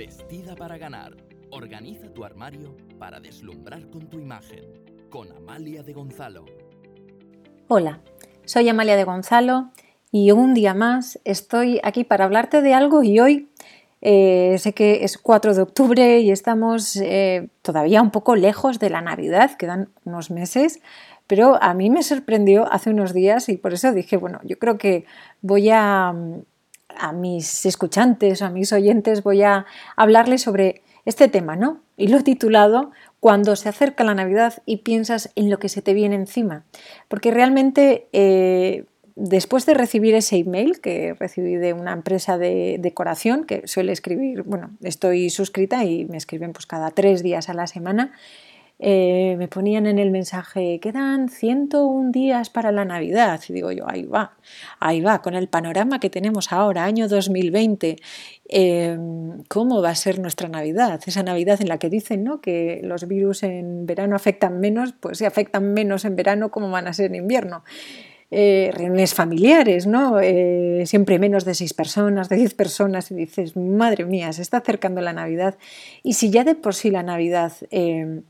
Vestida para ganar. Organiza tu armario para deslumbrar con tu imagen. Con Amalia de Gonzalo. Hola, soy Amalia de Gonzalo y un día más estoy aquí para hablarte de algo y hoy eh, sé que es 4 de octubre y estamos eh, todavía un poco lejos de la Navidad, quedan unos meses, pero a mí me sorprendió hace unos días y por eso dije, bueno, yo creo que voy a, a mis escuchantes, a mis oyentes, voy a hablarles sobre este tema, ¿no? Y lo he titulado Cuando se acerca la Navidad y piensas en lo que se te viene encima. Porque realmente eh, después de recibir ese email que recibí de una empresa de decoración que suele escribir, bueno, estoy suscrita y me escriben pues cada tres días a la semana, eh, me ponían en el mensaje, quedan 101 días para la Navidad. Y digo yo, ahí va, ahí va, con el panorama que tenemos ahora, año 2020, em, ¿cómo va a ser nuestra Navidad? Esa Navidad en la que dicen ¿no? que los virus en verano afectan menos, pues si afectan menos en verano, ¿cómo van a ser en invierno? Eh, reuniones familiares, ¿no? Eh, siempre menos de seis personas, de diez personas, y dices, madre mía, se está acercando la Navidad. Y si ya de por sí la Navidad em,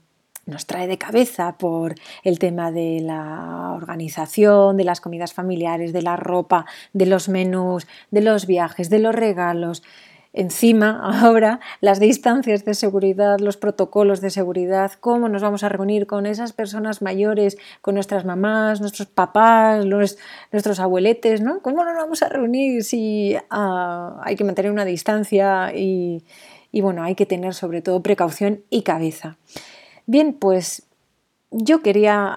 nos trae de cabeza por el tema de la organización, de las comidas familiares, de la ropa, de los menús, de los viajes, de los regalos. Encima, ahora, las distancias de seguridad, los protocolos de seguridad, cómo nos vamos a reunir con esas personas mayores, con nuestras mamás, nuestros papás, nuestros abueletes, ¿no? ¿Cómo nos vamos a reunir si ah, hay que mantener una distancia y, y, bueno, hay que tener sobre todo precaución y cabeza? Bien, pues yo quería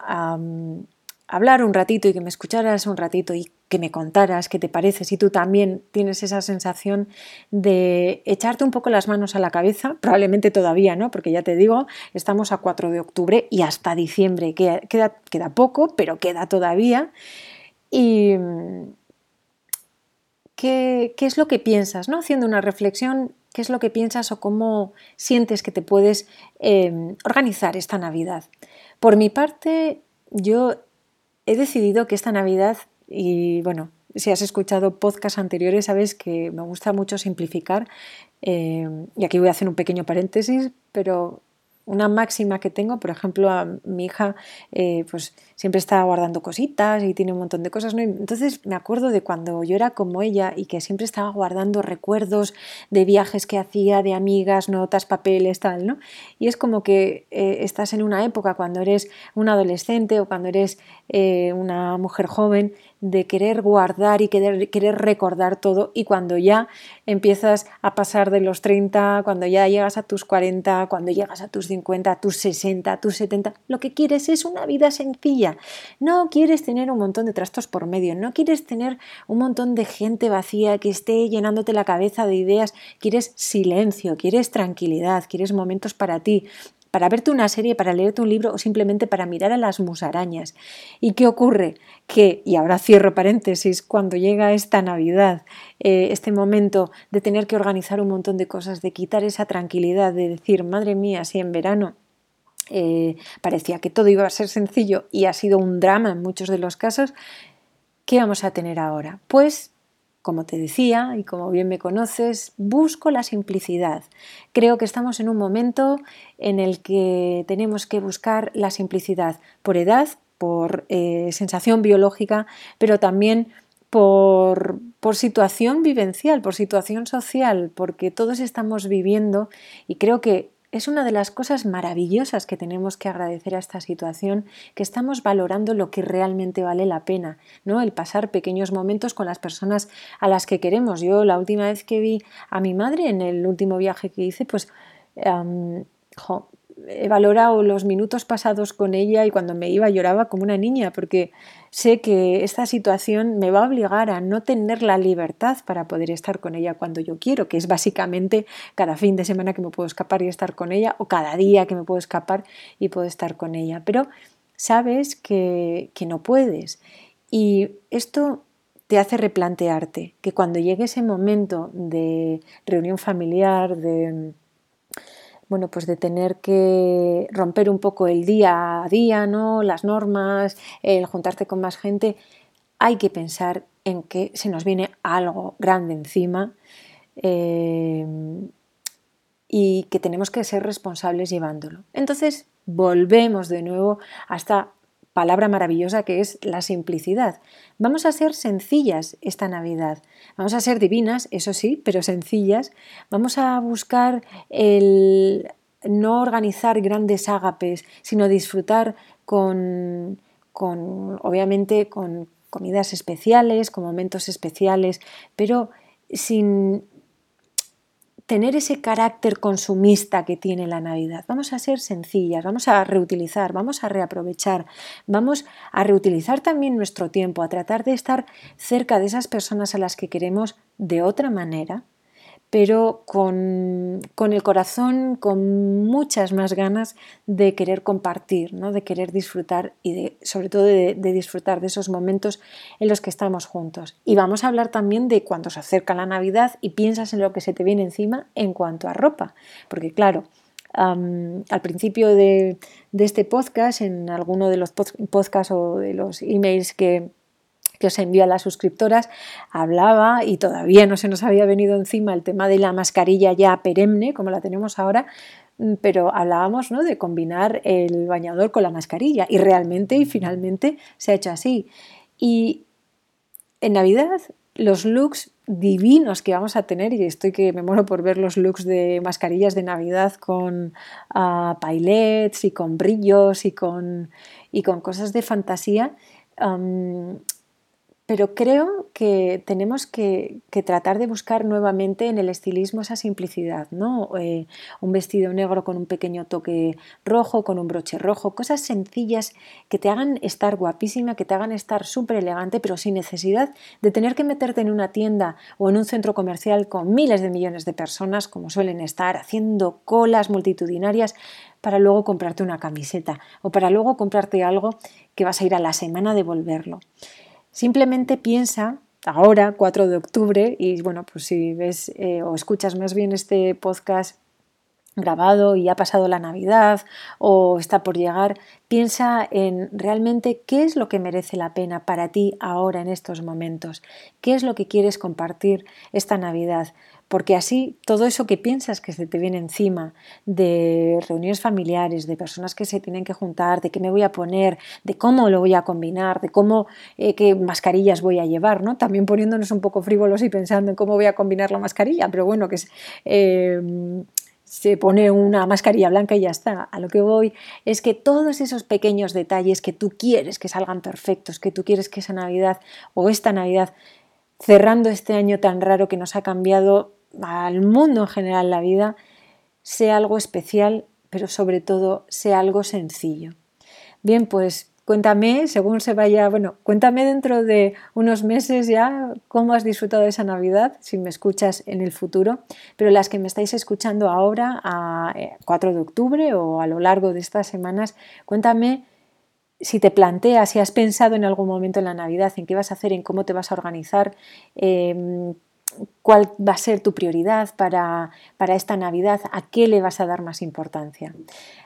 hablar un ratito y que me escucharas un ratito y que me contaras qué te parece, si tú también tienes esa sensación de echarte un poco las manos a la cabeza, probablemente todavía, ¿no? Porque ya te digo, estamos a 4 de octubre y hasta diciembre queda, poco, pero queda todavía. Y ¿qué, ¿qué, es lo que piensas, ¿no? Haciendo una reflexión qué es lo que piensas o cómo sientes que te puedes em, organizar esta Navidad. Por mi parte, yo he decidido que esta Navidad, y bueno, si has escuchado podcasts anteriores, sabes que me gusta mucho simplificar. Em, y aquí voy a hacer un pequeño paréntesis, pero una máxima que tengo, por ejemplo, a mi hija eh, pues siempre está guardando cositas y tiene un montón de cosas, ¿no? Entonces me acuerdo de cuando yo era como ella y que siempre estaba guardando recuerdos de viajes que hacía, de amigas, notas, papeles, tal, ¿no? Y es como que eh, estás en una época cuando eres un adolescente o cuando eres eh, una mujer joven de querer guardar y querer, querer recordar todo y cuando ya empiezas a pasar de los 30, cuando ya llegas a tus 40, cuando llegas a tus 50, a tus 60, a tus 70, lo que quieres es una vida sencilla. No quieres tener un montón de trastos por medio, no quieres tener un montón de gente vacía que esté llenándote la cabeza de ideas, quieres silencio, quieres tranquilidad, quieres momentos para ti, para verte una serie, para leerte un libro o simplemente para mirar a las musarañas. ¿Y qué ocurre? Que, y ahora cierro paréntesis, cuando llega esta Navidad, eh, este momento de tener que organizar un montón de cosas, de quitar esa tranquilidad, de decir, madre mía, si en verano eh, parecía que todo iba a ser sencillo y ha sido un drama en muchos de los casos, ¿qué vamos a tener ahora? Pues como te decía y como bien me conoces, busco la simplicidad. Creo que estamos en un momento en el que tenemos que buscar la simplicidad por edad, por eh, sensación biológica, pero también por, por, situación vivencial, por situación social, porque todos estamos viviendo y creo que es una de las cosas maravillosas que tenemos que agradecer a esta situación, que estamos valorando lo que realmente vale la pena, ¿no? El pasar pequeños momentos con las personas a las que queremos. Yo la última vez que vi a mi madre en el último viaje que hice, pues he valorado los minutos pasados con ella y cuando me iba lloraba como una niña porque sé que esta situación me va a obligar a no tener la libertad para poder estar con ella cuando yo quiero, que es básicamente cada fin de semana que me puedo escapar y estar con ella o cada día que me puedo escapar y puedo estar con ella. Pero sabes que, que no puedes y esto te hace replantearte que cuando llegue ese momento de reunión familiar, de bueno, pues de tener que romper un poco el día a día, ¿no? Las normas, el juntarte con más gente, hay que pensar en que se nos viene algo grande encima. Eh, y que tenemos que ser responsables llevándolo. Entonces, volvemos de nuevo a esta palabra maravillosa que es la simplicidad. Vamos a ser sencillas esta Navidad. Vamos a ser divinas, eso sí, pero sencillas. Vamos a buscar el no organizar grandes ágapes, sino disfrutar con, con obviamente, con comidas especiales, con momentos especiales, pero sin tener ese carácter consumista que tiene la Navidad. Vamos a ser sencillas, vamos a reutilizar, vamos a reaprovechar, vamos a reutilizar también nuestro tiempo, a tratar de estar cerca de esas personas a las que queremos de otra manera, pero con, el corazón, con muchas más ganas de querer compartir, ¿no? de querer disfrutar y de, sobre todo de, disfrutar de esos momentos en los que estamos juntos. Y vamos a hablar también de cuando se acerca la Navidad y piensas en lo que se te viene encima en cuanto a ropa, porque claro, al principio de, de, este podcast, en alguno de los podcasts o de los emails que, que os envío a las suscriptoras, hablaba y todavía no se nos había venido encima el tema de la mascarilla ya perenne, como la tenemos ahora, mm, pero hablábamos ¿no? de combinar el bañador con la mascarilla y realmente y finalmente se ha hecho así. Y en Navidad los looks divinos que vamos a tener, y estoy que me muero por ver los looks de mascarillas de Navidad con uh, pailets y con brillos y con, y con cosas de fantasía, pero creo que tenemos que, tratar de buscar nuevamente en el estilismo esa simplicidad, ¿no? Eh, un vestido negro con un pequeño toque rojo, con un broche rojo, cosas sencillas que te hagan estar guapísima, que te hagan estar súper elegante, pero sin necesidad de tener que meterte en una tienda o en un centro comercial con miles de millones de personas, como suelen estar, haciendo colas multitudinarias para luego comprarte una camiseta o para luego comprarte algo que vas a ir a la semana a devolverlo. Simplemente piensa ahora, 4 de octubre, y bueno, pues si ves eh, o escuchas más bien este podcast grabado y ha pasado la Navidad o está por llegar, piensa en realmente qué es lo que merece la pena para ti ahora en estos momentos, qué es lo que quieres compartir esta Navidad, porque así todo eso que piensas que se te viene encima de reuniones familiares, de personas que se tienen que juntar, de qué me voy a poner, de cómo lo voy a combinar, de cómo, eh, qué mascarillas voy a llevar, ¿no? También poniéndonos un poco frívolos y pensando en cómo voy a combinar la mascarilla, pero bueno, que. Eh, se pone una mascarilla blanca y ya está. A lo que voy es que todos esos pequeños detalles que tú quieres que salgan perfectos, que tú quieres que esa Navidad o esta Navidad, cerrando este año tan raro que nos ha cambiado al mundo en general la vida, sea algo especial, pero sobre todo sea algo sencillo. Bien, pues cuéntame, según se vaya, bueno, cuéntame dentro de unos meses ya cómo has disfrutado de esa Navidad, si me escuchas en el futuro, pero las que me estáis escuchando ahora, a 4 eh, de octubre o a lo largo de estas semanas, cuéntame si te planteas, si has pensado en algún momento en la Navidad, en qué vas a hacer, en cómo te vas a organizar, em, cuál va a ser tu prioridad para, para esta Navidad, a qué le vas a dar más importancia.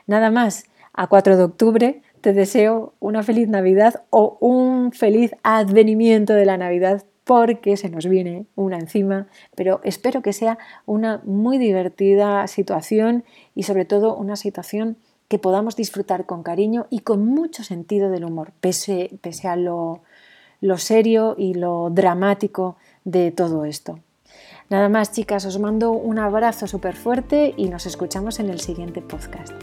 Nada más, a 4 de octubre te deseo una feliz Navidad o un feliz advenimiento de la Navidad porque se nos viene una encima, pero espero que sea una muy divertida situación y sobre todo una situación que podamos disfrutar con cariño y con mucho sentido del humor, pese, pese a lo, lo serio y lo dramático de todo esto. Nada más chicas, os mando un abrazo súper fuerte y nos escuchamos en el siguiente podcast.